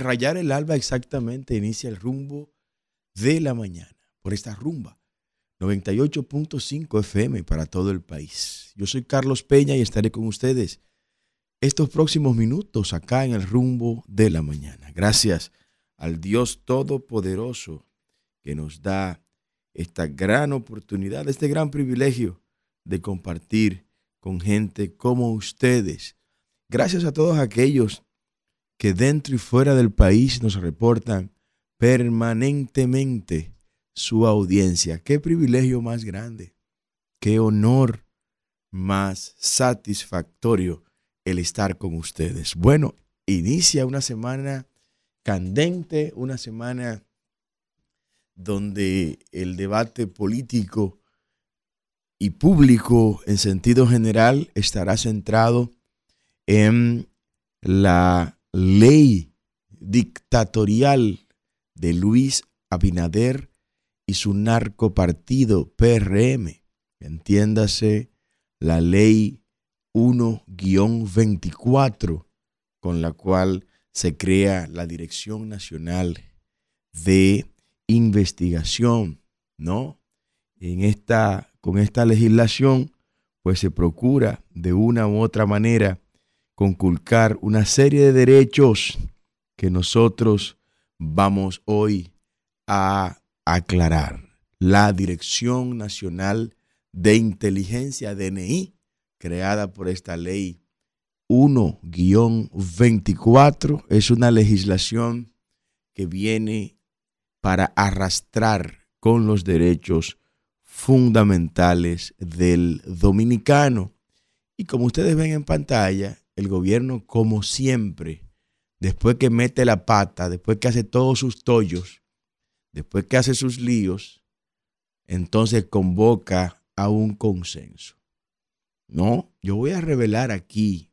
rayar el alba exactamente inicia el rumbo de la mañana por esta rumba 98.5 FM para todo el país. Yo soy Carlos Peña y estaré con ustedes estos próximos minutos acá en el rumbo de la mañana. Gracias al Dios Todopoderoso que nos da esta gran oportunidad, este gran privilegio de compartir con gente como ustedes. Gracias a todos aquellos que dentro y fuera del país nos reportan permanentemente su audiencia. Qué privilegio más grande, qué honor más satisfactorio el estar con ustedes. Bueno, inicia una semana candente, una semana donde el debate político y público en sentido general estará centrado en la ley dictatorial de Luis Abinader y su narcopartido PRM. Entiéndase la ley 1-24 con la cual se crea la Dirección Nacional de Investigación, ¿no? En esta, con esta legislación, pues se procura de una u otra manera conculcar una serie de derechos que nosotros vamos hoy a aclarar. La Dirección Nacional de Inteligencia, DNI, creada por esta ley 1-24, es una legislación que viene para arrastrar con los derechos fundamentales del dominicano. Y como ustedes ven en pantalla, el gobierno, como siempre, después que mete la pata, después que hace todos sus tollos, después que hace sus líos, entonces convoca a un consenso. No, yo voy a revelar aquí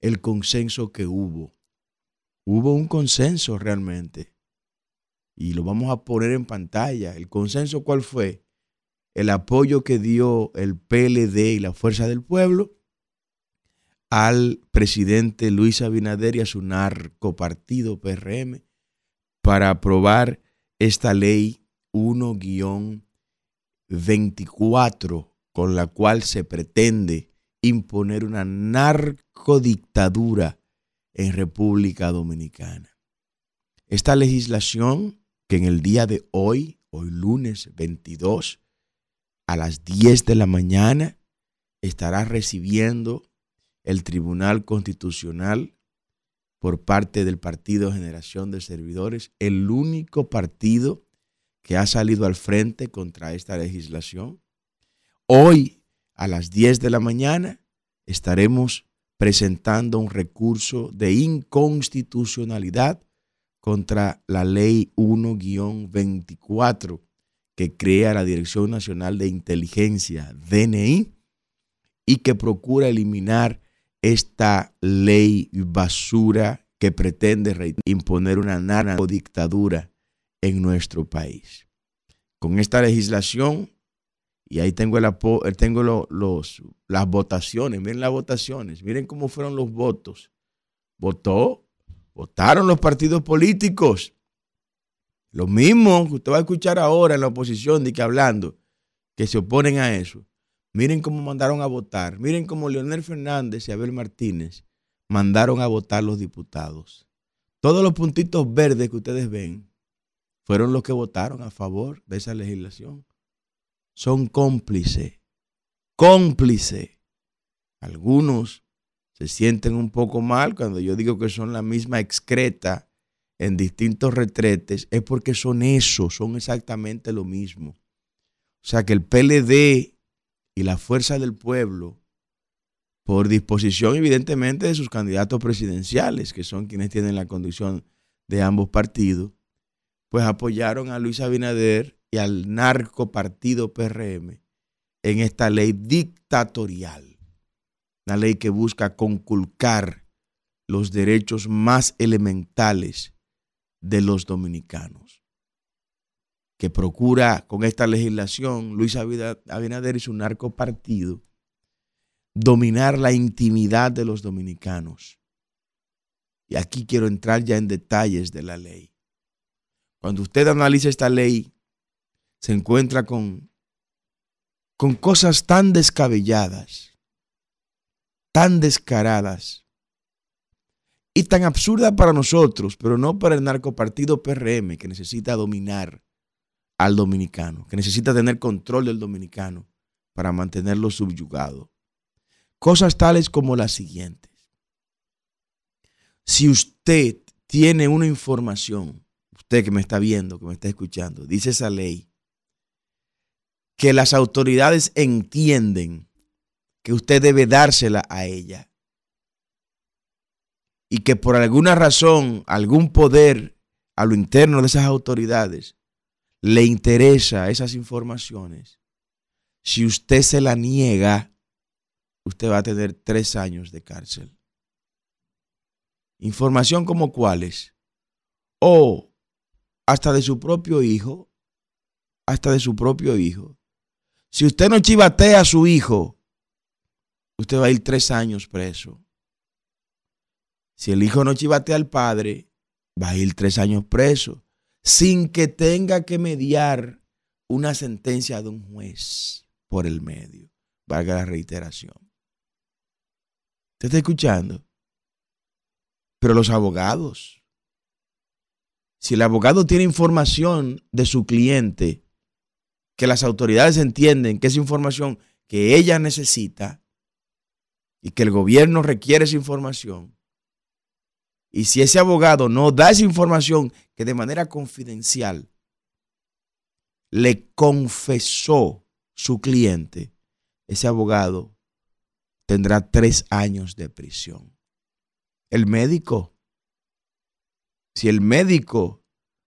el consenso que hubo. Hubo un consenso realmente. Y lo vamos a poner en pantalla. ¿El consenso cuál fue? El apoyo que dio el PLD y la Fuerza del Pueblo al presidente Luis Abinader y a su narcopartido PRM para aprobar esta ley 1-24 con la cual se pretende imponer una narcodictadura en República Dominicana. Esta legislación que en el día de hoy, hoy lunes 22, a las 10 de la mañana, estará recibiendo el Tribunal Constitucional por parte del Partido Generación de Servidores, el único partido que ha salido al frente contra esta legislación. Hoy, a las 10 de la mañana, estaremos presentando un recurso de inconstitucionalidad contra la ley 1-24 que crea la Dirección Nacional de Inteligencia, DNI, y que procura eliminar esta ley basura que pretende imponer una narcodictadura en nuestro país. Con esta legislación, y ahí tengo, el, eh, tengo las votaciones, miren las votaciones, miren cómo fueron los votos. Votó, votaron los partidos políticos. Lo mismo que usted va a escuchar ahora en la oposición de que hablando, que se oponen a eso. Miren cómo mandaron a votar. Miren cómo Leonel Fernández y Abel Martínez mandaron a votar los diputados. Todos los puntitos verdes que ustedes ven fueron los que votaron a favor de esa legislación. Son cómplices. Cómplices. Algunos se sienten un poco mal cuando yo digo que son la misma excreta en distintos retretes. Es porque son eso, son exactamente lo mismo. O sea que el PLD y la fuerza del pueblo, por disposición evidentemente de sus candidatos presidenciales, que son quienes tienen la conducción de ambos partidos, pues apoyaron a Luis Abinader y al narco partido PRM en esta ley dictatorial, una ley que busca conculcar los derechos más elementales de los dominicanos que procura con esta legislación, Luis Abinader y su narcopartido, dominar la intimidad de los dominicanos Y aquí quiero entrar ya en detalles de la ley. Cuando usted analiza esta ley, se encuentra con, con cosas tan descabelladas, tan descaradas y tan absurdas para nosotros, pero no para el narcopartido PRM que necesita dominar al dominicano, que necesita tener control del dominicano para mantenerlo subyugado. Cosas tales como las siguientes. Si usted tiene una información, usted que me está viendo, que me está escuchando, dice esa ley, que las autoridades entienden que usted debe dársela a ella y que por alguna razón, algún poder a lo interno de esas autoridades le interesa esas informaciones, si usted se la niega, usted va a tener tres años de cárcel. Información como cuáles. O hasta de su propio hijo, hasta de su propio hijo. Si usted no chivatea a su hijo, usted va a ir tres años preso. Si el hijo no chivatea al padre, va a ir tres años preso, sin que tenga que mediar una sentencia de un juez por el medio. Valga la reiteración. ¿Usted está escuchando? Pero los abogados, si el abogado tiene información de su cliente, que las autoridades entienden que es información que ella necesita y que el gobierno requiere esa información, y si ese abogado no da esa información que de manera confidencial le confesó su cliente, ese abogado tendrá tres años de prisión. El médico, si el médico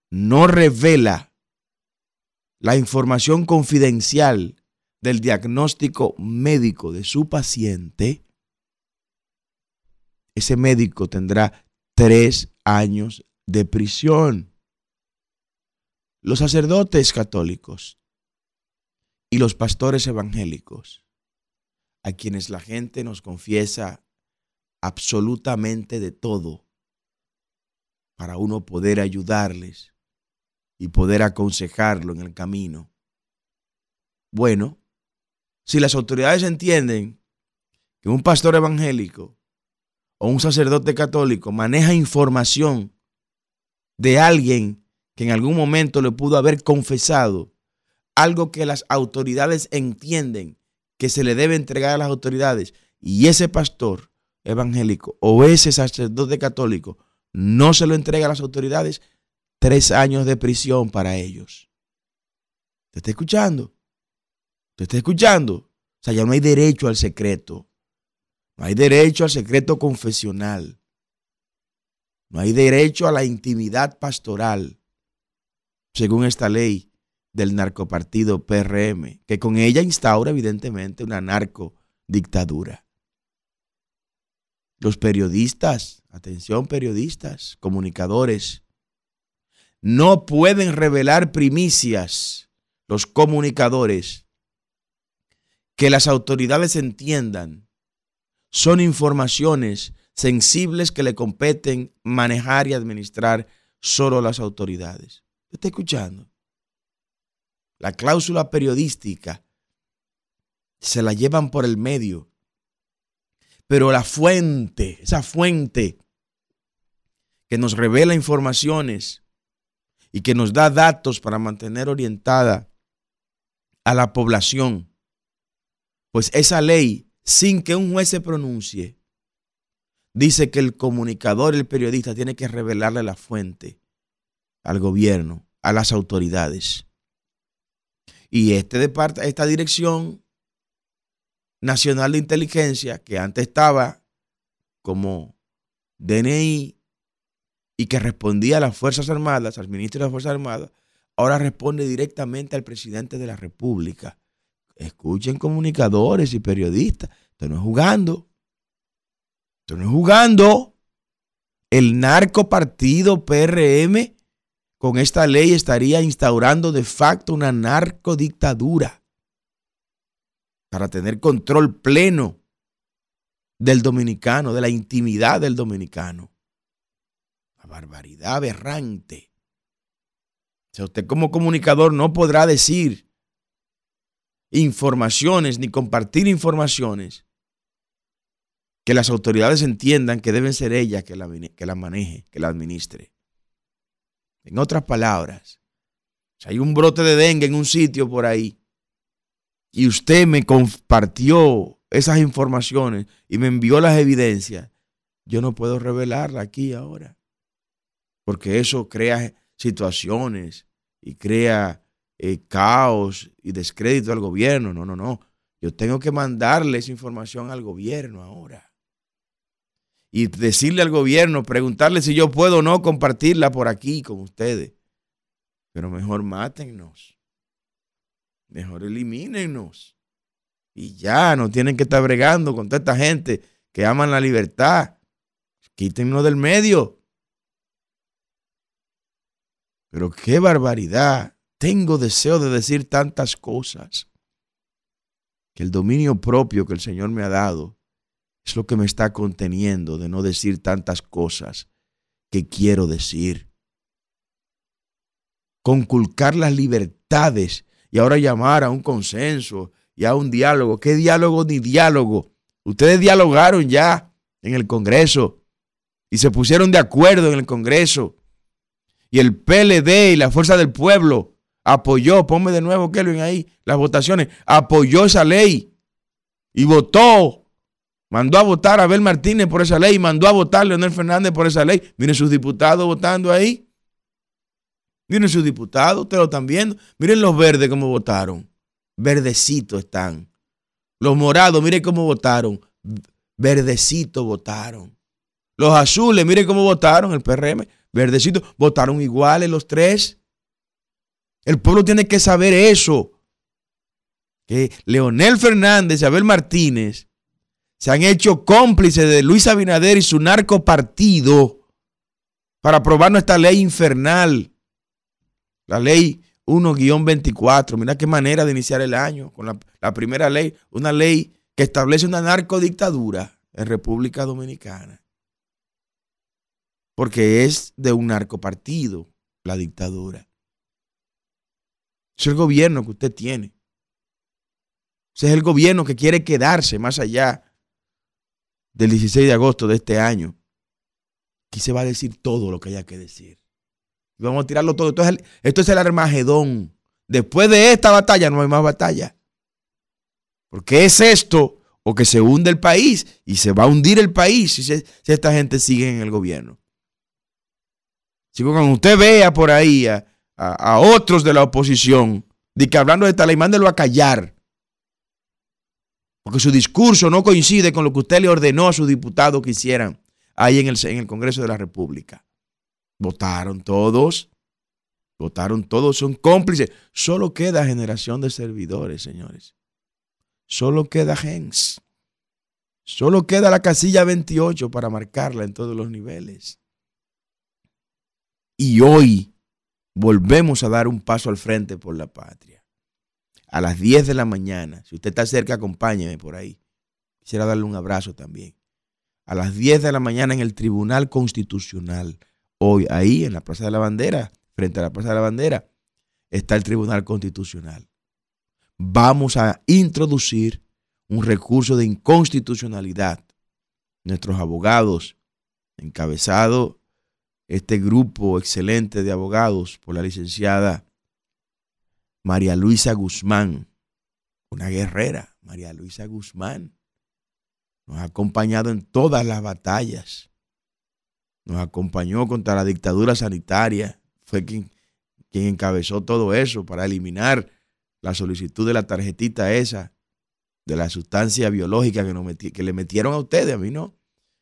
no revela la información confidencial del diagnóstico médico de su paciente, ese médico tendrá tres años de prisión. Los sacerdotes católicos y los pastores evangélicos, a quienes la gente nos confiesa absolutamente de todo para uno poder ayudarles y poder aconsejarlo en el camino. Bueno, si las autoridades entienden que un pastor evangélico o un sacerdote católico maneja información de alguien que en algún momento le pudo haber confesado algo que las autoridades entienden que se le debe entregar a las autoridades y ese pastor evangélico o ese sacerdote católico no se lo entrega a las autoridades, tres años de prisión para ellos. ¿Te está escuchando? ¿Te está escuchando? O sea, ya no hay derecho al secreto. No hay derecho al secreto confesional. No hay derecho a la intimidad pastoral, según esta ley del narcopartido PRM, que con ella instaura evidentemente una narcodictadura. Los periodistas, atención periodistas, comunicadores, no pueden revelar primicias, los comunicadores, que las autoridades entiendan, son informaciones sensibles que le competen manejar y administrar solo las autoridades. ¿Está escuchando? La cláusula periodística se la llevan por el medio. Pero la fuente, esa fuente que nos revela informaciones y que nos da datos para mantener orientada a la población, pues esa ley, sin que un juez se pronuncie, dice que el comunicador, el periodista, tiene que revelarle la fuente al gobierno, a las autoridades. Y este esta Dirección Nacional de Inteligencia, que antes estaba como DNI y que respondía a las Fuerzas Armadas, al ministro de las Fuerzas Armadas, ahora responde directamente al presidente de la República. Escuchen comunicadores y periodistas. Esto no es jugando. Esto no es jugando. El narco partido PRM con esta ley estaría instaurando de facto una narcodictadura para tener control pleno del dominicano, de la intimidad del dominicano. Una barbaridad aberrante. O sea, usted como comunicador no podrá decir informaciones ni compartir informaciones que las autoridades entiendan que deben ser ellas que la, que maneje, que la administre. En otras palabras, si hay un brote de dengue en un sitio por ahí y usted me compartió esas informaciones y me envió las evidencias, yo no puedo revelarla aquí ahora. Porque eso crea situaciones y crea eh, caos y descrédito al gobierno. No, no, no. Yo tengo que mandarle esa información al gobierno ahora y decirle al gobierno, preguntarle si yo puedo o no compartirla por aquí con ustedes. Pero mejor mátennos. Mejor elimínennos. Y ya, no tienen que estar bregando con toda esta gente que aman la libertad. Quítennos del medio. Pero qué barbaridad. Tengo deseo de decir tantas cosas. Que el dominio propio que el Señor me ha dado es lo que me está conteniendo de no decir tantas cosas que quiero decir. Conculcar las libertades y ahora llamar a un consenso y a un diálogo. ¿Qué diálogo ni diálogo? Ustedes dialogaron ya en el Congreso y se pusieron de acuerdo en el Congreso. Y el PLD y la Fuerza del Pueblo apoyó, ponme de nuevo Kelvin ahí, las votaciones, apoyó esa ley y votó Mandó a votar a Abel Martínez por esa ley, mandó a votar a Leonel Fernández por esa ley. Miren sus diputados votando ahí. Miren sus diputados, ustedes lo están viendo. Miren los verdes cómo votaron. Verdecitos están. Los morados, miren cómo votaron. Verdecitos votaron. Los azules, miren cómo votaron el PRM. Verdecitos, votaron iguales los tres. El pueblo tiene que saber eso. Que Leonel Fernández y Abel Martínez se han hecho cómplices de Luis Abinader y su narco partido para aprobar nuestra ley infernal, la ley 1-24. Mira qué manera de iniciar el año con la, la primera ley, una ley que establece una narcodictadura en República Dominicana. Porque es de un narcopartido la dictadura. Es el gobierno que usted tiene. Ese es el gobierno que quiere quedarse más allá del 16 de agosto de este año, aquí se va a decir todo lo que haya que decir. vamos a tirarlo todo. Esto es, el, esto es el Armagedón. Después de esta batalla no hay más batalla. Porque es esto o que se hunde el país y se va a hundir el país si, esta gente sigue en el gobierno. Si cuando usted vea por ahí a, otros de la oposición, de que hablando de esta ley, mándelo a callar porque su discurso no coincide con lo que usted le ordenó a sus diputados que hicieran ahí en el, en el Congreso de la República. Votaron todos, votaron todos, son cómplices. Solo queda generación de servidores, señores. Solo queda gens. Solo queda la casilla 28 para marcarla en todos los niveles. Y hoy volvemos a dar un paso al frente por la patria a las 10 de la mañana. Si usted está cerca, acompáñeme por ahí. Quisiera darle un abrazo también. A las 10 de la mañana en el Tribunal Constitucional. Hoy, ahí en la Plaza de la Bandera, frente a la Plaza de la Bandera, está el Tribunal Constitucional. Vamos a introducir un recurso de inconstitucionalidad. Nuestros abogados, encabezado este grupo excelente de abogados por la licenciada María Luisa Guzmán, una guerrera, María Luisa Guzmán. Nos ha acompañado en todas las batallas. Nos acompañó contra la dictadura sanitaria. Fue quien, quien encabezó todo eso para eliminar la solicitud de la tarjetita esa, de la sustancia biológica que, que le metieron a ustedes, a mí no,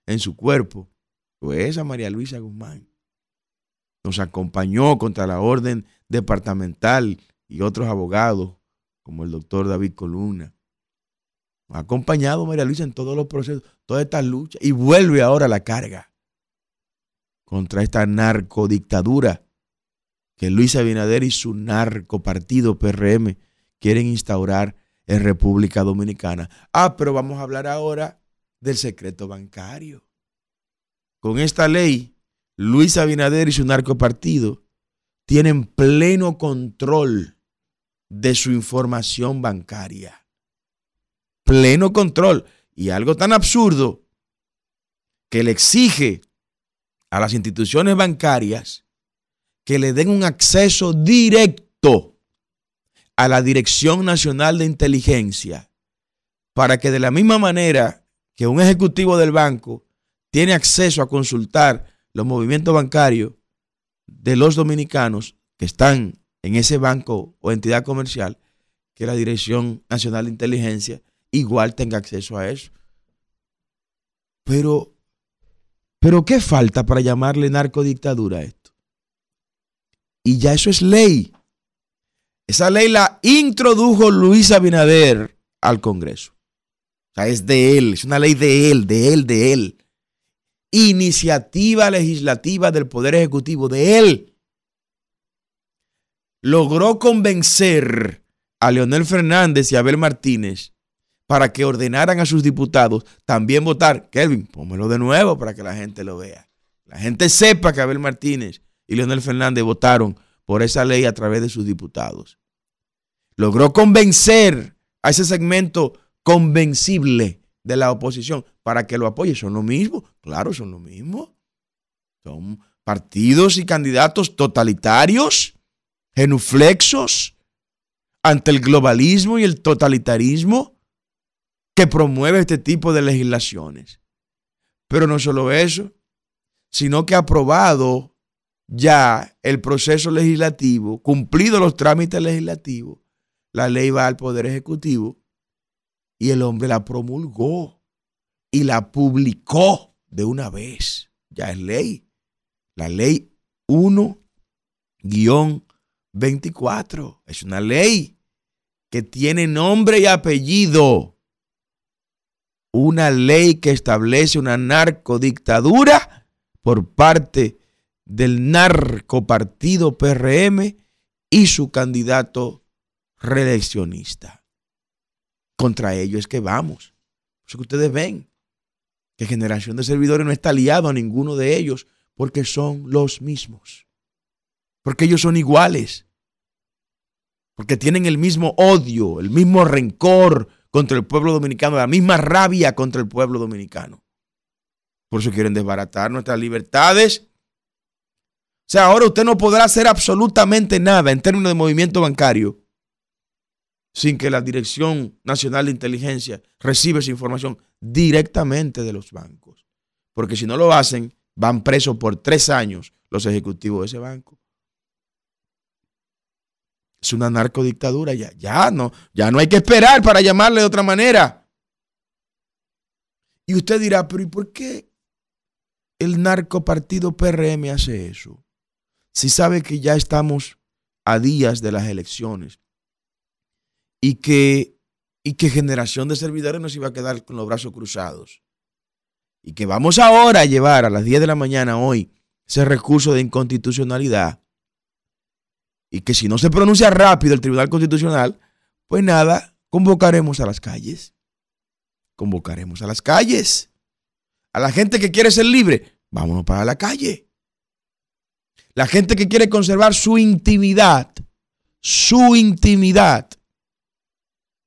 en su cuerpo. Fue esa María Luisa Guzmán. Nos acompañó contra la orden departamental y otros abogados, como el doctor David Columna. Ha acompañado María Luisa en todos los procesos, todas estas luchas, y vuelve ahora la carga contra esta narcodictadura que Luis Abinader y su narcopartido PRM quieren instaurar en República Dominicana. Ah, pero vamos a hablar ahora del secreto bancario. Con esta ley, Luis Abinader y su narcopartido tienen pleno control de su información bancaria. Pleno control. Y algo tan absurdo que le exige a las instituciones bancarias que le den un acceso directo a la Dirección Nacional de Inteligencia para que de la misma manera que un ejecutivo del banco tiene acceso a consultar los movimientos bancarios de los dominicanos que están en ese banco o entidad comercial, que la Dirección Nacional de Inteligencia igual tenga acceso a eso. Pero, pero ¿qué falta para llamarle narcodictadura a esto? Y ya eso es ley. Esa ley la introdujo Luis Abinader al Congreso. O sea, es de él, es una ley de él, de él, de él. Iniciativa legislativa del Poder Ejecutivo, de él. Logró convencer a Leonel Fernández y Abel Martínez para que ordenaran a sus diputados también votar. Kelvin, pónmelo de nuevo para que la gente lo vea. La gente sepa que Abel Martínez y Leonel Fernández votaron por esa ley a través de sus diputados. Logró convencer a ese segmento convencible de la oposición para que lo apoye. Son lo mismo, claro, son lo mismo. Son partidos y candidatos totalitarios, genuflexos, ante el globalismo y el totalitarismo que promueve este tipo de legislaciones. Pero no solo eso, sino que ha aprobado ya el proceso legislativo, cumplido los trámites legislativos, la ley va al Poder Ejecutivo y el hombre la promulgó y la publicó de una vez. Ya es ley. La ley 1-24 es una ley que tiene nombre y apellido. Una ley que establece una narcodictadura por parte del narcopartido PRM y su candidato reeleccionista. Contra ellos es que vamos. Eso que ustedes ven, que generación de servidores no está aliado a ninguno de ellos porque son los mismos. Porque ellos son iguales. Porque tienen el mismo odio, el mismo rencor contra el pueblo dominicano, la misma rabia contra el pueblo dominicano. Por eso quieren desbaratar nuestras libertades. O sea, ahora usted no podrá hacer absolutamente nada en términos de movimiento bancario sin que la Dirección Nacional de Inteligencia reciba esa información directamente de los bancos. Porque si no lo hacen, van presos por tres años los ejecutivos de ese banco. Es una narcodictadura ya. Ya no, ya no hay que esperar para llamarle de otra manera. Y usted dirá, pero ¿y por qué el narcopartido PRM hace eso? Si sabe que ya estamos a días de las elecciones y que, y que generación de servidores nos iba a quedar con los brazos cruzados. Y que vamos ahora a llevar a las 10 de la mañana hoy ese recurso de inconstitucionalidad. Y que si no se pronuncia rápido el Tribunal Constitucional, pues nada, convocaremos a las calles. Convocaremos a las calles. A la gente que quiere ser libre, vámonos para la calle. La gente que quiere conservar su intimidad, su intimidad,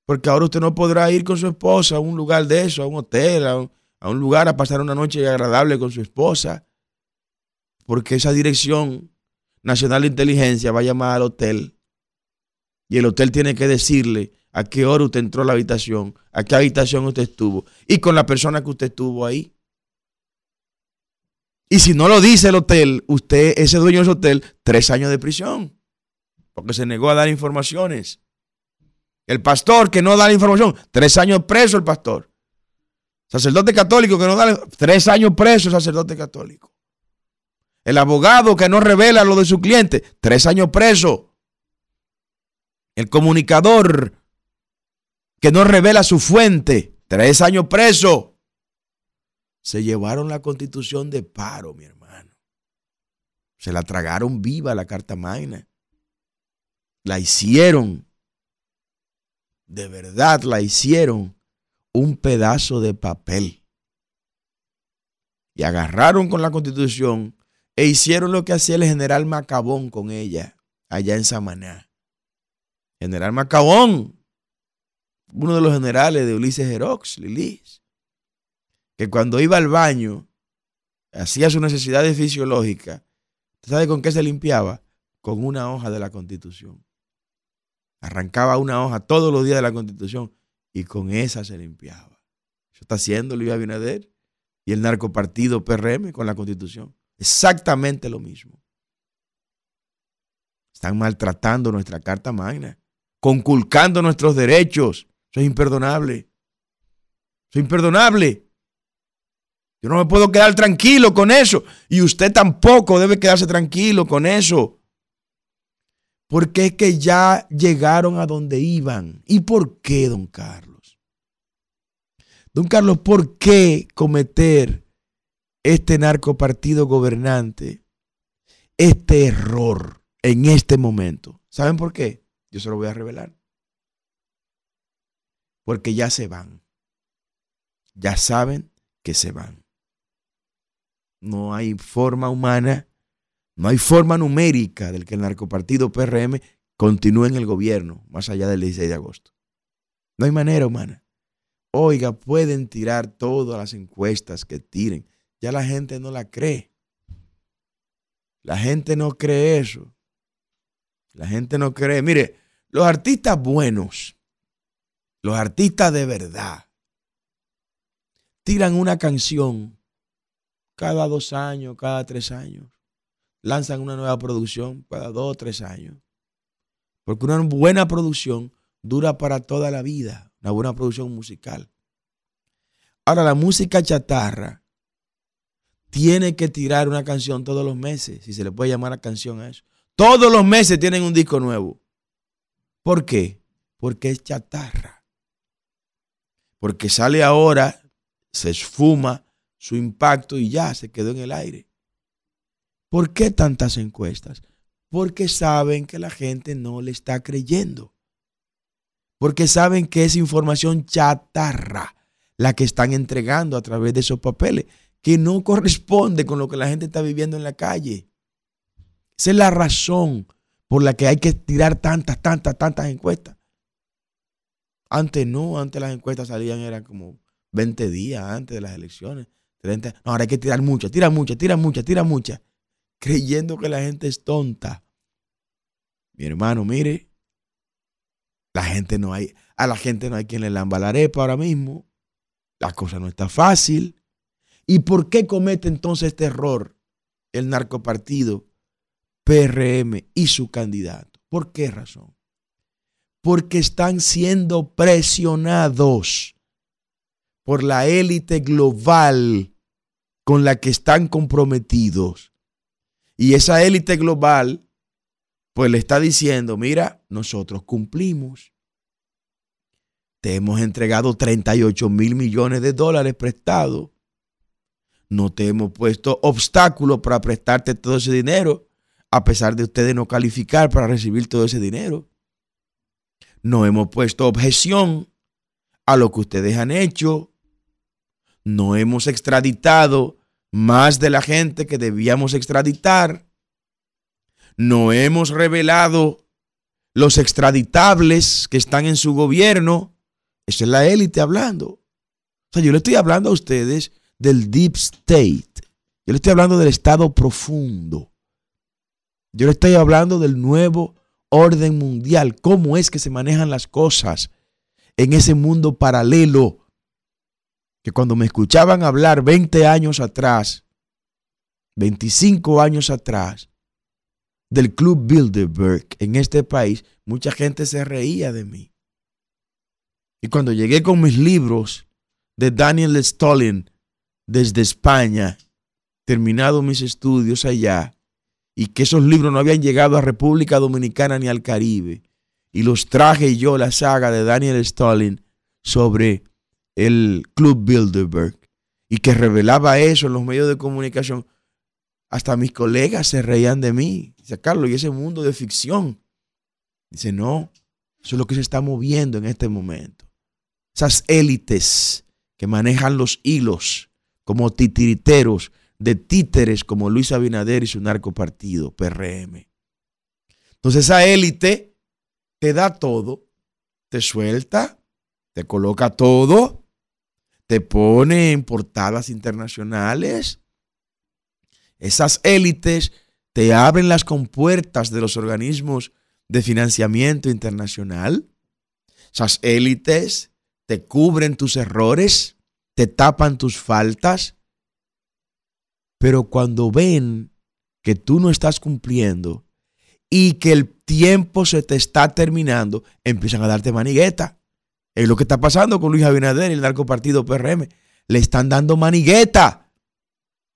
porque ahora usted no podrá ir con su esposa a un lugar de eso, a un hotel, a un, lugar a pasar una noche agradable con su esposa. Porque esa dirección nacional de inteligencia va a llamar al hotel. Y el hotel tiene que decirle a qué hora usted entró a la habitación, a qué habitación usted estuvo y con la persona que usted estuvo ahí. Y si no lo dice el hotel, usted, ese dueño del hotel, tres años de prisión. Porque se negó a dar informaciones. El pastor que no da la información, tres años preso el pastor. Sacerdote católico que no da, tres años preso el sacerdote católico. El abogado que no revela lo de su cliente, tres años preso. El comunicador que no revela su fuente, tres años preso. Se llevaron la constitución de paro, mi hermano. Se la tragaron viva la carta magna. La hicieron de verdad la hicieron un pedazo de papel. Y agarraron con la constitución E hicieron lo que hacía el general Macabón con ella, allá en Samaná. General Macabón, uno de los generales de Ulises Jerox, Lilis, que cuando iba al baño, hacía su necesidad fisiológica, ¿sabe con qué se limpiaba? Con una hoja de la Constitución. Arrancaba una hoja todos los días de la Constitución y con esa se limpiaba. Eso está haciendo Luis Abinader y el narcopartido PRM con la Constitución. Exactamente lo mismo. Están maltratando nuestra Carta Magna, conculcando nuestros derechos. Eso es imperdonable. Eso es imperdonable. Yo no me puedo quedar tranquilo con eso. Y usted tampoco debe quedarse tranquilo con eso. Porque es que ya llegaron a donde iban. ¿Y por qué, don Carlos? Don Carlos, ¿por qué cometer este narcopartido gobernante este error en este momento? ¿Saben por qué? Yo se lo voy a revelar. Porque ya se van. Ya saben que se van. No hay forma humana, no hay forma numérica del que el narcopartido PRM continúe en el gobierno más allá del 16 de agosto. No hay manera humana. Oiga, pueden tirar todas las encuestas que tiren. Ya la gente no la cree. La gente no cree eso. La gente no cree. Mire, los artistas buenos, los artistas de verdad, tiran una canción cada dos años, cada tres años. Lanzan una nueva producción cada dos o tres años. Porque una buena producción dura para toda la vida, una buena producción musical. Ahora, la música chatarra tiene que tirar una canción todos los meses, si se le puede llamar a canción a eso. Todos los meses tienen un disco nuevo. ¿Por qué? Porque es chatarra. Porque sale ahora, se esfuma, su impacto y ya se quedó en el aire. ¿Por qué tantas encuestas? Porque saben que la gente no le está creyendo. Porque saben que es información chatarra la que están entregando a través de esos papeles, que no corresponde con lo que la gente está viviendo en la calle. Esa es la razón por la que hay que tirar tantas, tantas, tantas encuestas. Antes no, antes las encuestas salían, eran como 20 días antes de las elecciones. No, ahora hay que tirar mucha, tira mucha, tira mucha, tira mucha. Creyendo que la gente es tonta. Mi hermano, mire, la gente no hay, a la gente no hay quien le lamba la arepa ahora mismo. La cosa no está fácil. ¿Y por qué comete entonces este error el narcopartido PRM y su candidato? ¿Por qué razón? Porque están siendo presionados por la élite global con la que están comprometidos. Y esa élite global, pues le está diciendo, mira, nosotros cumplimos. Te hemos entregado 38 mil millones de dólares prestados. No te hemos puesto obstáculos para prestarte todo ese dinero, a pesar de ustedes no calificar para recibir todo ese dinero. No hemos puesto objeción a lo que ustedes han hecho no hemos extraditado más de la gente que debíamos extraditar. No hemos revelado los extraditables que están en su gobierno. Esa es la élite hablando. O sea, yo le estoy hablando a ustedes del deep state. Yo le estoy hablando del estado profundo. Yo le estoy hablando del nuevo orden mundial. Cómo es que se manejan las cosas en ese mundo paralelo que cuando me escuchaban hablar 20 años atrás, 25 años atrás, del Club Bilderberg en este país, mucha gente se reía de mí. Y cuando llegué con mis libros de Daniel Stalin desde España, terminado mis estudios allá, y que esos libros no habían llegado a República Dominicana ni al Caribe, y los traje yo la saga de Daniel Stalin sobre el Club Bilderberg y que revelaba eso en los medios de comunicación, hasta mis colegas se reían de mí. Dice, Carlos, ¿y ese mundo de ficción? Dice, no, eso es lo que se está moviendo en este momento. Esas élites que manejan los hilos como titiriteros, de títeres como Luis Abinader y su narcopartido, PRM. Entonces esa élite te da todo, te suelta, te coloca todo, te pone en portadas internacionales. Esas élites te abren las compuertas de los organismos de financiamiento internacional. Esas élites te cubren tus errores, te tapan tus faltas, pero cuando ven que tú no estás cumpliendo y que el tiempo se te está terminando, empiezan a darte manigueta. Es lo que está pasando con Luis Abinader y el narcopartido PRM. Le están dando manigueta.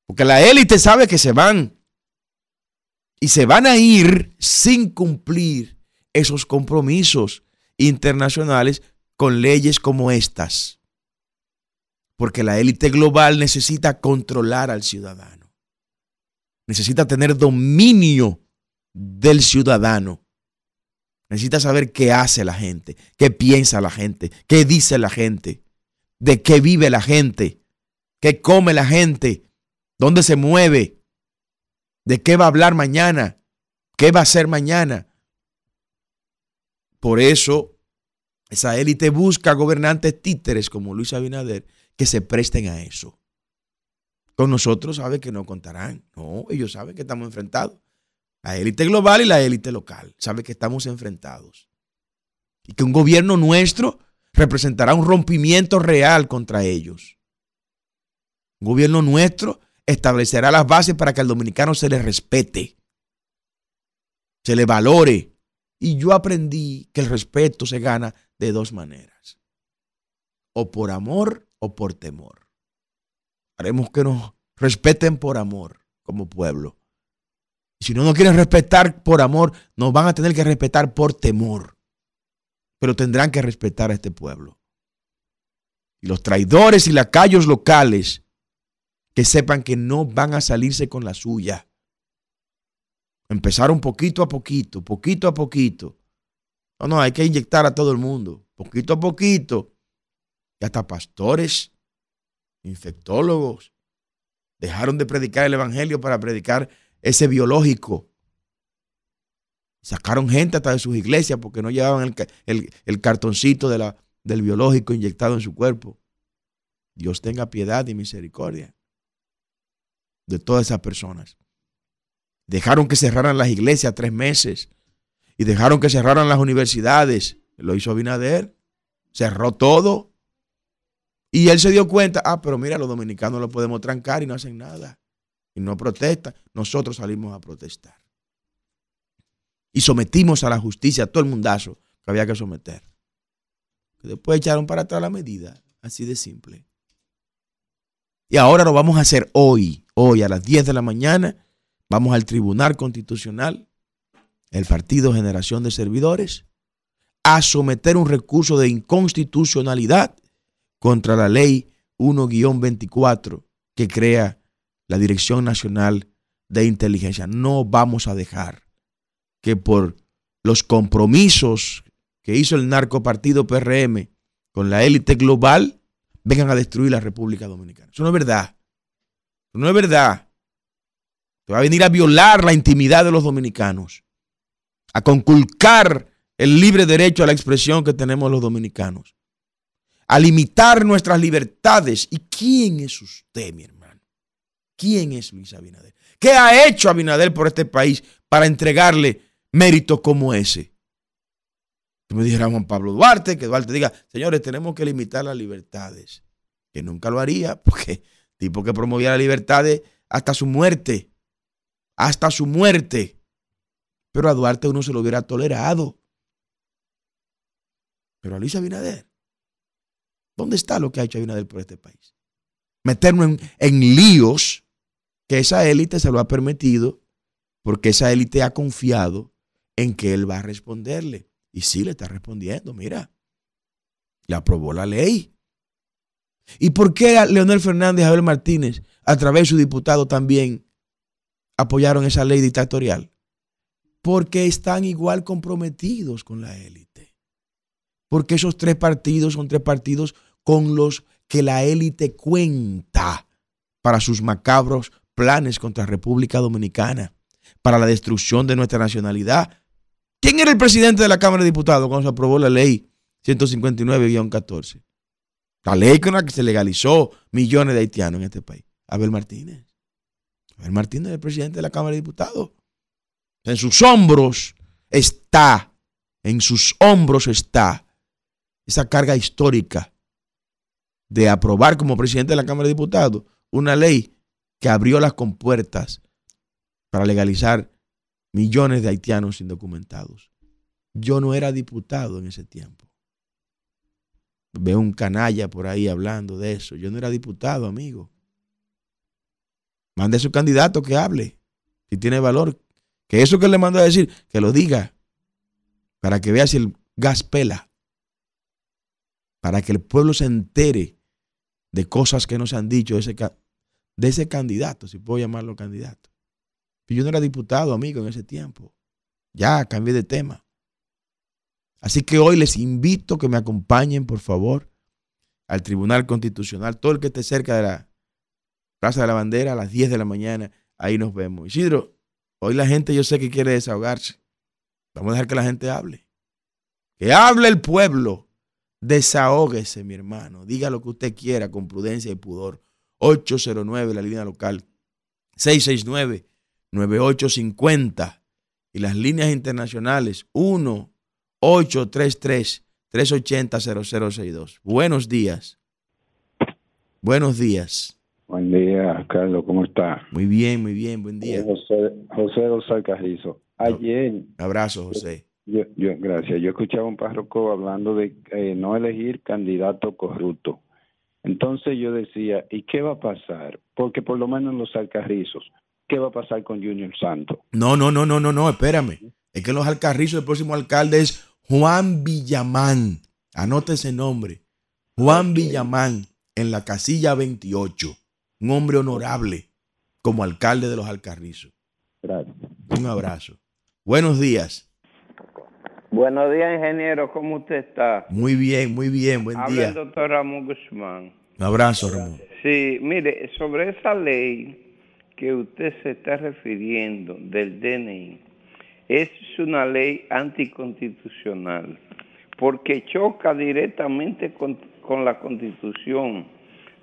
Porque la élite sabe que se van. Y se van a ir sin cumplir esos compromisos internacionales con leyes como estas. Porque la élite global necesita controlar al ciudadano. Necesita tener dominio del ciudadano. Necesita saber qué hace la gente, qué piensa la gente, qué dice la gente, de qué vive la gente, qué come la gente, dónde se mueve, de qué va a hablar mañana, qué va a hacer mañana. Por eso, esa élite busca gobernantes títeres como Luis Abinader que se presten a eso. Con nosotros sabe que no contarán. No, ellos saben que estamos enfrentados. La élite global y la élite local. Sabe que estamos enfrentados. Y que un gobierno nuestro representará un rompimiento real contra ellos. Un gobierno nuestro establecerá las bases para que al dominicano se le respete, se le valore. Y yo aprendí que el respeto se gana de dos maneras. O por amor o por temor. Haremos que nos respeten por amor como pueblo. Y si no nos quieren respetar por amor, nos van a tener que respetar por temor. Pero tendrán que respetar a este pueblo. Y los traidores y lacayos locales que sepan que no van a salirse con la suya. Empezaron poquito a poquito, poquito a poquito. No, no, hay que inyectar a todo el mundo, poquito a poquito. Y hasta pastores, infectólogos, dejaron de predicar el Evangelio para predicar ese biológico. Sacaron gente hasta de sus iglesias porque no llevaban el, cartoncito de la, del biológico inyectado en su cuerpo. Dios tenga piedad y misericordia de todas esas personas. Dejaron que cerraran las iglesias tres meses y dejaron que cerraran las universidades. Lo hizo Abinader, cerró todo. Y él se dio cuenta, ah, pero mira, los dominicanos lo podemos trancar y no hacen nada. Y no protestan. Nosotros salimos a protestar. Y sometimos a la justicia a todo el mundazo que había que someter. después echaron para atrás la medida. Así de simple. Y ahora lo vamos a hacer hoy, hoy a las 10 de la mañana. Vamos al Tribunal Constitucional, el Partido Generación de Servidores, a someter un recurso de inconstitucionalidad contra la ley 1-24 que crea la Dirección Nacional de Inteligencia. No vamos a dejar que por los compromisos que hizo el narcopartido PRM con la élite global, vengan a destruir la República Dominicana. Eso no es verdad. Eso no es verdad. Va a venir a violar la intimidad de los dominicanos, a conculcar el libre derecho a la expresión que tenemos los dominicanos, a limitar nuestras libertades. ¿Y quién es usted, mi hermano? ¿Quién es Luis Abinader? ¿Qué ha hecho Abinader por este país para entregarle méritos como ese? me dijera Juan Pablo Duarte, que Duarte diga, señores, tenemos que limitar las libertades. Que nunca lo haría, porque tipo que promovía las libertades hasta su muerte. Hasta su muerte. Pero a Duarte uno se lo hubiera tolerado. Pero a Luis Abinader, ¿dónde está lo que ha hecho Abinader por este país? Meternos en líos que esa élite se lo ha permitido porque esa élite ha confiado en que él va a responderle. Y sí le está respondiendo, mira, le aprobó la ley. ¿Y por qué Leonel Fernández y Abel Martínez, a través de su diputado, también apoyaron esa ley dictatorial? Porque están igual comprometidos con la élite. Porque esos tres partidos son tres partidos con los que la élite cuenta para sus macabros planes contra República Dominicana para la destrucción de nuestra nacionalidad. ¿Quién era el presidente de la Cámara de Diputados cuando se aprobó la ley 159-14? La ley con la que se legalizó millones de haitianos en este país. Abel Martínez. Abel Martínez es el presidente de la Cámara de Diputados. En sus hombros está, en sus hombros está esa carga histórica de aprobar como presidente de la Cámara de Diputados una ley que abrió las compuertas para legalizar millones de haitianos indocumentados. Yo no era diputado en ese tiempo. Veo un canalla por ahí hablando de eso. Yo no era diputado, amigo. Mande a su candidato que hable. Si tiene valor. Que eso que le mando a decir, que lo diga. Para que vea si el gas pela. Para que el pueblo se entere de cosas que no se han dicho ese, de ese candidato, si puedo llamarlo candidato. Yo no era diputado, amigo, en ese tiempo. Ya, cambié de tema. Así que hoy les invito que me acompañen, por favor, al Tribunal Constitucional. Todo el que esté cerca de la Plaza de la Bandera a las 10 de la mañana, ahí nos vemos. Isidro, hoy la gente yo sé que quiere desahogarse. Vamos a dejar que la gente hable. Que hable el pueblo. Desahógese, mi hermano. Diga lo que usted quiera con prudencia y pudor. 809, la línea local. 669-9850. Y las líneas internacionales 1-833-380-0062. Buenos días. Buenos días. Buen día, Carlos, ¿cómo está? Muy bien, muy bien, buen día. José, José José Carrizo. Ayer. Abrazo, José. Yo, yo, gracias. Yo escuchaba a un párroco hablando de eh, no elegir candidato corrupto. Entonces yo decía, ¿y qué va a pasar? Porque por lo menos en los alcarrizos, ¿qué va a pasar con Junior Santo? No, no, no, no, no, no, espérame. Es que en los alcarrizos el próximo alcalde es Juan Villamán. Anote ese nombre. Juan Villamán en la casilla 28. Un hombre honorable como alcalde de los alcarrizos. Gracias. Un abrazo. Buenos días. Buenos días, ingeniero. ¿Cómo usted está? Muy bien, muy bien. Buen Habla día. el doctor Ramón Guzmán. Un abrazo, Ramón. Sí, mire, sobre esa ley que usted se está refiriendo del DNI, es una ley anticonstitucional porque choca directamente con, con la constitución.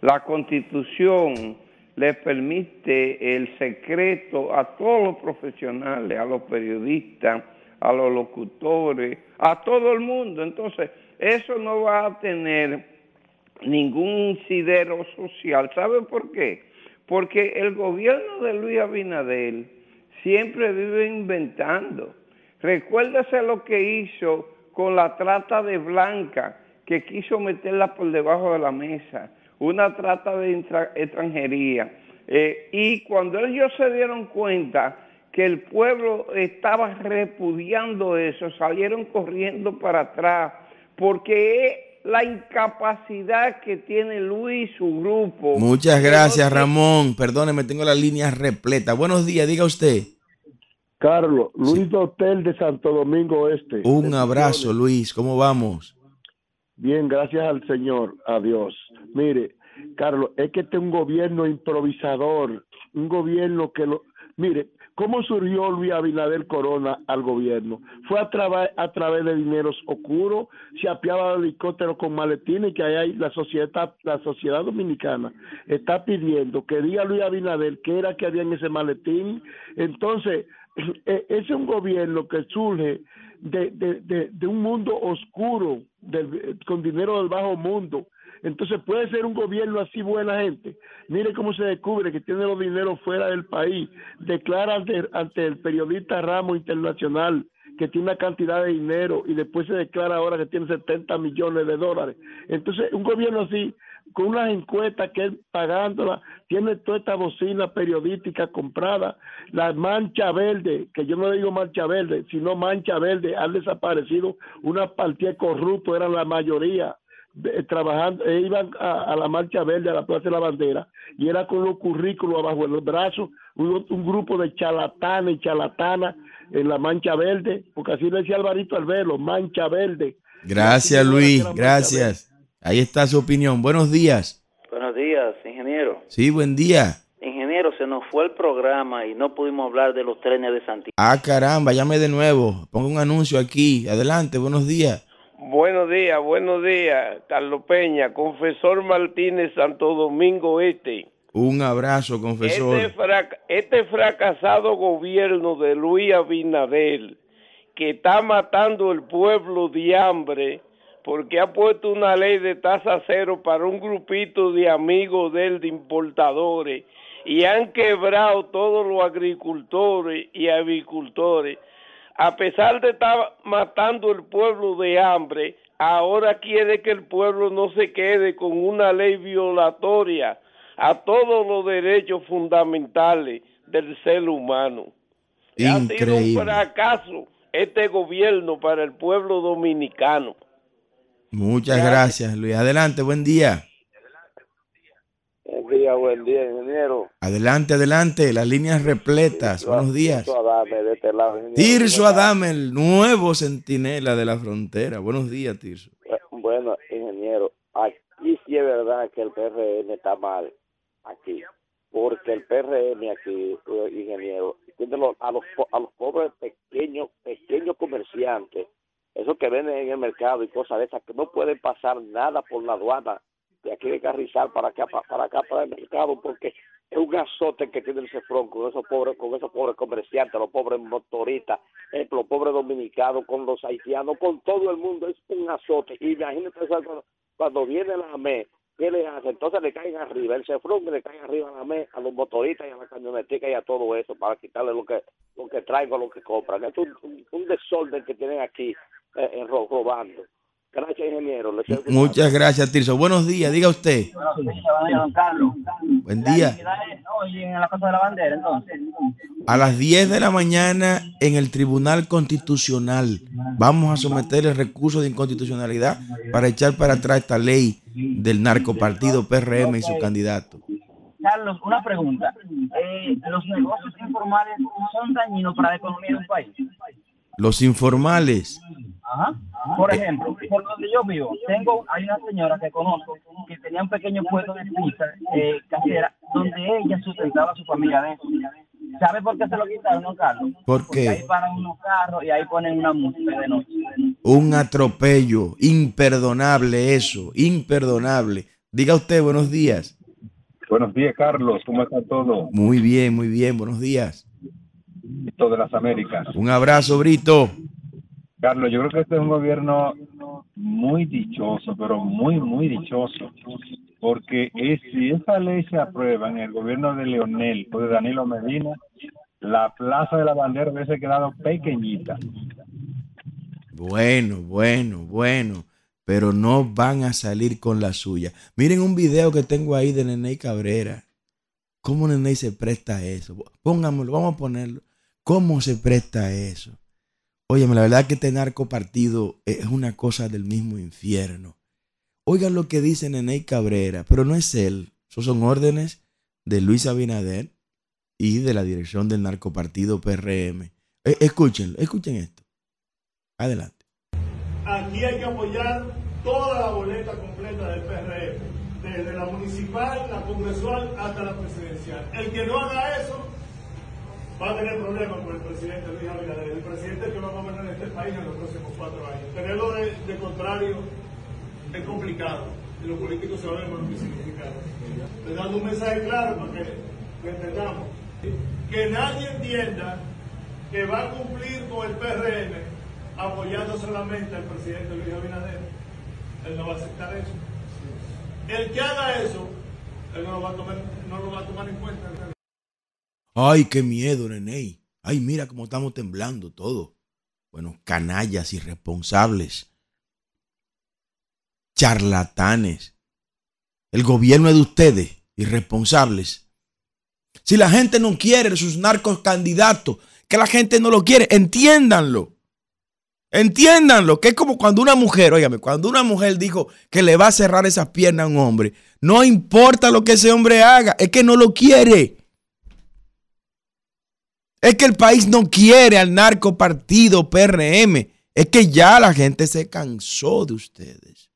La constitución le permite el secreto a todos los profesionales, a los periodistas, a los locutores, a todo el mundo. Entonces, eso no va a tener ningún incidero social. ¿Sabe por qué? Porque el gobierno de Luis Abinadel siempre vive inventando. Recuérdese lo que hizo con la trata de Blanca, que quiso meterla por debajo de la mesa, una trata de extranjería. Eh, y cuando ellos se dieron cuenta que el pueblo estaba repudiando eso, salieron corriendo para atrás, porque es la incapacidad que tiene Luis y su grupo. Muchas gracias, Ramón. Perdóneme, tengo las líneas repletas. Buenos días, diga usted. Carlos, Luis Hotel de Santo Domingo Este. Un abrazo, Luis. ¿Cómo vamos? Bien, gracias al Señor, a Dios. Mire, Carlos, es que este es un gobierno improvisador, un gobierno que lo... Mire, ¿cómo surgió Luis Abinader Corona al gobierno? Fue a, través a través de dineros oscuros, se apiaba de helicópteros con maletines que hay la sociedad, la sociedad dominicana está pidiendo que diga Luis Abinader qué era que había en ese maletín. Entonces, ese es un gobierno que surge de, de, de, un mundo oscuro, con dinero del bajo mundo. Entonces puede ser un gobierno así buena gente. Mire cómo se descubre que tiene los dineros fuera del país. Declara ante, el periodista Ramos Internacional que tiene una cantidad de dinero y después se declara ahora que tiene 70 millones de dólares. Entonces, un gobierno así, con unas encuestas que él pagándola, tiene toda esta bocina periodística comprada, la mancha verde, que yo no digo mancha verde, sino mancha verde, han desaparecido una partida corrupto, eran la mayoría de, trabajando, e iban a, a, la marcha verde, a la Plaza de la Bandera, y era con los currículos abajo de los brazos, un, un grupo de charlatanes y charlatanas en la mancha verde, porque así le decía Alvarito Albelo, mancha verde. Gracias Luis, gracias. Ahí está su opinión. Buenos días. Buenos días, ingeniero. Sí, buen día. Ingeniero, se nos fue el programa y no pudimos hablar de los trenes de Santiago. Ah, caramba, llame de nuevo. Ponga un anuncio aquí. Adelante, buenos días. Buenos días, buenos días, Carlos Peña, confesor Martínez, Santo Domingo Este. Un abrazo, confesor. Este, frac este fracasado gobierno de Luis Abinader, que está matando el pueblo de hambre, porque ha puesto una ley de tasa cero para un grupito de amigos de él, de importadores, y han quebrado todos los agricultores y avicultores. A pesar de estar matando el pueblo de hambre, ahora quiere que el pueblo no se quede con una ley violatoria a todos los derechos fundamentales del ser humano. Ha sido un fracaso este gobierno para el pueblo dominicano. Muchas gracias, Luis. Adelante, buen día. Buen día, buen día, ingeniero. Adelante, adelante, las líneas repletas. Buenos días. Tirso Adame, de este lado, Tirso Adame, el nuevo centinela de la frontera. Buenos días, Tirso. Bueno, ingeniero, aquí sí es verdad que el PRM está mal, aquí. Porque el PRM aquí, eh, ingeniero, tiene a los, a los pobres pequeños, pequeños comerciantes, esos que venden en el mercado y cosas de esas, que no pueden pasar nada por la aduana de aquí de Carrizal para acá, para, acá, para el mercado, porque es un azote que tiene el Cefrón con esos pobres, con esos pobres comerciantes, los pobres motoristas, eh, los pobres dominicanos, con los haitianos, con todo el mundo, es un azote. Y imagínate cuando, cuando viene la AME, ¿qué le hace? Entonces le caen arriba, el Cefrón le cae arriba a la AME, a los motoristas y a la camionetica y a todo eso, para quitarle lo que lo que traen o lo que compran. Es un, un, desorden que tienen aquí eh, robando. Gracias, ingeniero. Muchas gracias, Tirso. Buenos días, diga usted. don Carlos. Buen día. Hoy en la Casa de la Bandera, entonces. A las 10 de la mañana en el Tribunal Constitucional vamos a someter el recurso de inconstitucionalidad para echar para atrás esta ley del narcopartido PRM y su candidato. Carlos, una pregunta. Eh, ¿Los negocios informales son dañinos para la economía de un país? Los informales. Ajá. Por ejemplo, por donde yo vivo, tengo, hay una señora que conozco que tenía un pequeño puesto de pizza eh, casera donde ella sustentaba a su familia de eso. ¿Sabe por qué se lo quitaron, no, Carlos? ¿Por qué? Porque ahí paran unos carros y ahí ponen una música de noche. Un atropello, imperdonable eso, imperdonable. Diga usted, buenos días. Buenos días, Carlos. ¿Cómo está todo? Muy bien, muy bien. Buenos días. Brito de las Américas. Un abrazo, Brito. Carlos, yo creo que este es un gobierno muy dichoso, pero muy, muy dichoso, porque es, si esa ley se aprueba en el gobierno de Leonel o de Danilo Medina, la Plaza de la Bandera hubiese quedado pequeñita. Bueno, bueno, bueno, pero no van a salir con la suya. Miren un video que tengo ahí de Nene Cabrera. ¿Cómo Nene se presta a eso? Póngamelo, vamos a ponerlo. ¿Cómo se presta a eso? Óyeme, la verdad que este narco partido es una cosa del mismo infierno. Oigan lo que dice Nene Cabrera, pero no es él. Esos son órdenes de Luis Abinader y de la dirección del narcopartido PRM. Eh, escúchenlo, escuchen esto. Adelante. Aquí hay que apoyar toda la boleta completa del PRM, desde la municipal, la congresual hasta la presidencial. El que no haga eso va a tener problemas con el presidente Luis Abinader, el presidente que va a gobernar este país en los próximos cuatro años. Tenerlo de, contrario es complicado y los políticos sabemos lo que significa. Le dando un mensaje claro para que lo entendamos. Que nadie entienda que va a cumplir con el PRM apoyando solamente al presidente Luis Abinader. Él no va a aceptar eso. El que haga eso, él no lo va a tomar, no lo va a tomar en cuenta. Ay, qué miedo, Nene. Ay, mira cómo estamos temblando todo. Bueno, canallas irresponsables. Charlatanes. El gobierno es de ustedes, irresponsables. Si la gente no quiere sus narcos candidatos, que la gente no lo quiere, entiéndanlo. Entiéndanlo, que es como cuando una mujer, óigame, cuando una mujer dijo que le va a cerrar esas piernas a un hombre, no importa lo que ese hombre haga, es que no lo quiere. Es que el país no quiere al narco partido PRM. Es que ya la gente se cansó de ustedes.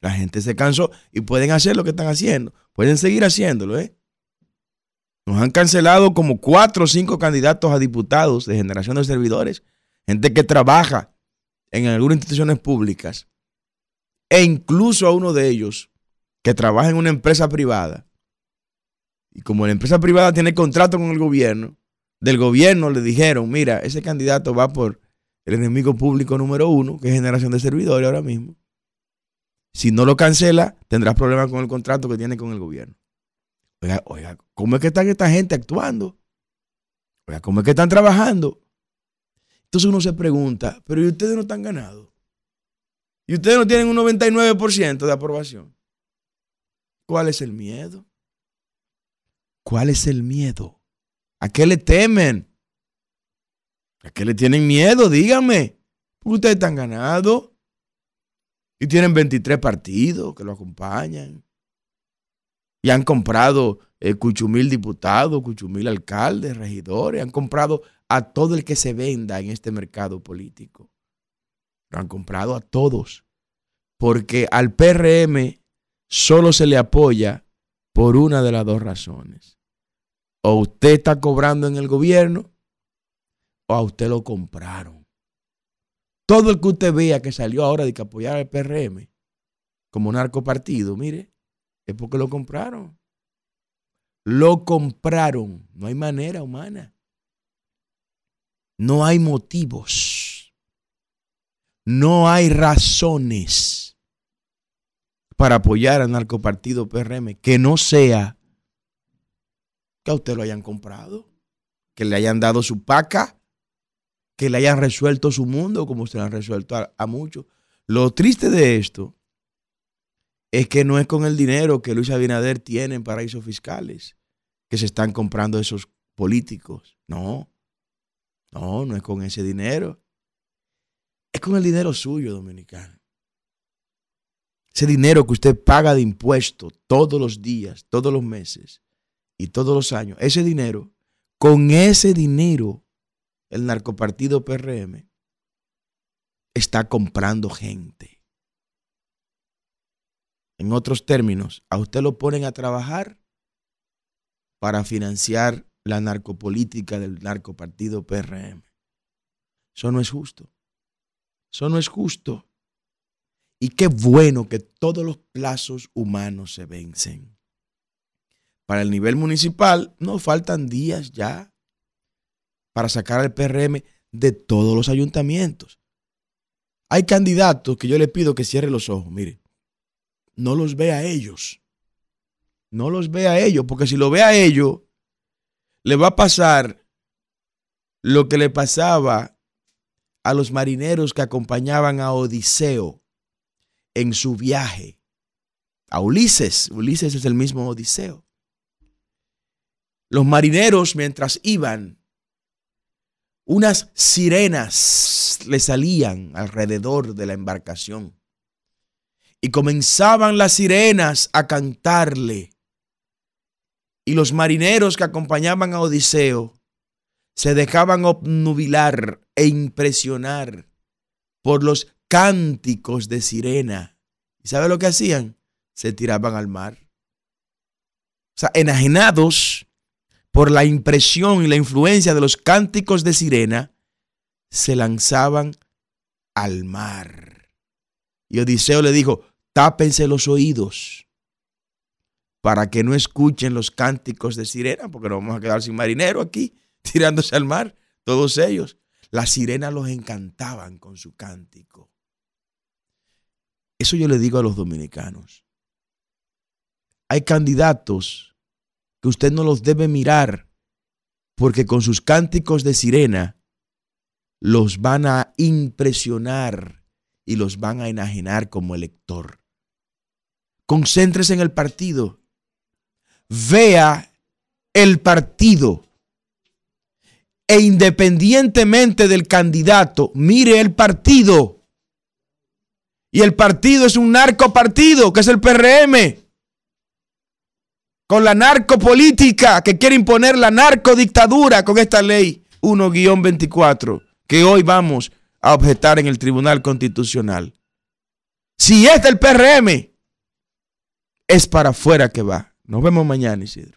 La gente se cansó y pueden hacer lo que están haciendo. Pueden seguir haciéndolo, ¿eh? Nos han cancelado como cuatro o cinco candidatos a diputados de generación de servidores, gente que trabaja en algunas instituciones públicas, e incluso a uno de ellos que trabaja en una empresa privada. Y como la empresa privada tiene contrato con el gobierno, del gobierno le dijeron, mira, ese candidato va por el enemigo público número uno, que es generación de servidores ahora mismo. Si no lo cancela, tendrás problemas con el contrato que tiene con el gobierno. Oiga, ¿cómo es que están esta gente actuando? Oiga, ¿cómo es que están trabajando? Entonces uno se pregunta, pero ¿y ustedes no están ganados? ¿Y ustedes no tienen un 99% de aprobación? ¿Cuál es el miedo? ¿Cuál es el miedo? ¿A qué le temen? ¿A qué le tienen miedo? Díganme. ustedes están ganados. Y tienen 23 partidos que lo acompañan. Y han comprado eh, cuchumil diputados, cuchumil alcaldes, regidores. Han comprado a todo el que se venda en este mercado político. Lo han comprado a todos. Porque al PRM solo se le apoya por una de las dos razones. O usted está cobrando en el gobierno o a usted lo compraron. Todo el que usted vea que salió ahora de que apoyar al PRM como narcopartido, mire, es porque lo compraron. Lo compraron. No hay manera humana. No hay motivos. No hay razones para apoyar al narcopartido PRM que no sea que a usted lo hayan comprado, que le hayan dado su paca, que le hayan resuelto su mundo como se lo han resuelto a, muchos. Lo triste de esto es que no es con el dinero que Luis Abinader tiene en paraísos fiscales que se están comprando esos políticos. No, no, no es con ese dinero. Es con el dinero suyo, dominicano. Ese dinero que usted paga de impuestos todos los días, todos los meses y todos los años. Ese dinero, con ese dinero, el narcopartido PRM está comprando gente. En otros términos, a usted lo ponen a trabajar para financiar la narcopolítica del narcopartido PRM. Eso no es justo. Eso no es justo. Y qué bueno que todos los plazos humanos se vencen. Para el nivel municipal no faltan días ya para sacar al PRM de todos los ayuntamientos. Hay candidatos que yo le pido que cierre los ojos. Mire, no los ve a ellos. No los ve a ellos, porque si lo ve a ellos, le va a pasar lo que le pasaba a los marineros que acompañaban a Odiseo en su viaje. A Ulises. Ulises es el mismo Odiseo. Los marineros, mientras iban, unas sirenas le salían alrededor de la embarcación. Y comenzaban las sirenas a cantarle. Y los marineros que acompañaban a Odiseo se dejaban obnubilar e impresionar por los cánticos de sirena. ¿Y sabe lo que hacían? Se tiraban al mar. O sea, enajenados por la impresión y la influencia de los cánticos de sirena, se lanzaban al mar. Y Odiseo le dijo, tápense los oídos para que no escuchen los cánticos de sirena, porque nos vamos a quedar sin marinero aquí, tirándose al mar, todos ellos. Las sirenas los encantaban con su cántico. Eso yo le digo a los dominicanos. Hay candidatos que usted no los debe mirar porque con sus cánticos de sirena los van a impresionar y los van a enajenar como elector. Concéntrese en el partido. Vea el partido. E independientemente del candidato, mire el partido. Y el partido es un narcopartido, que es el PRM. Con la narcopolítica que quiere imponer la narcodictadura con esta ley 1-24 que hoy vamos a objetar en el Tribunal Constitucional. Si es del PRM, es para afuera que va. Nos vemos mañana, Isidro.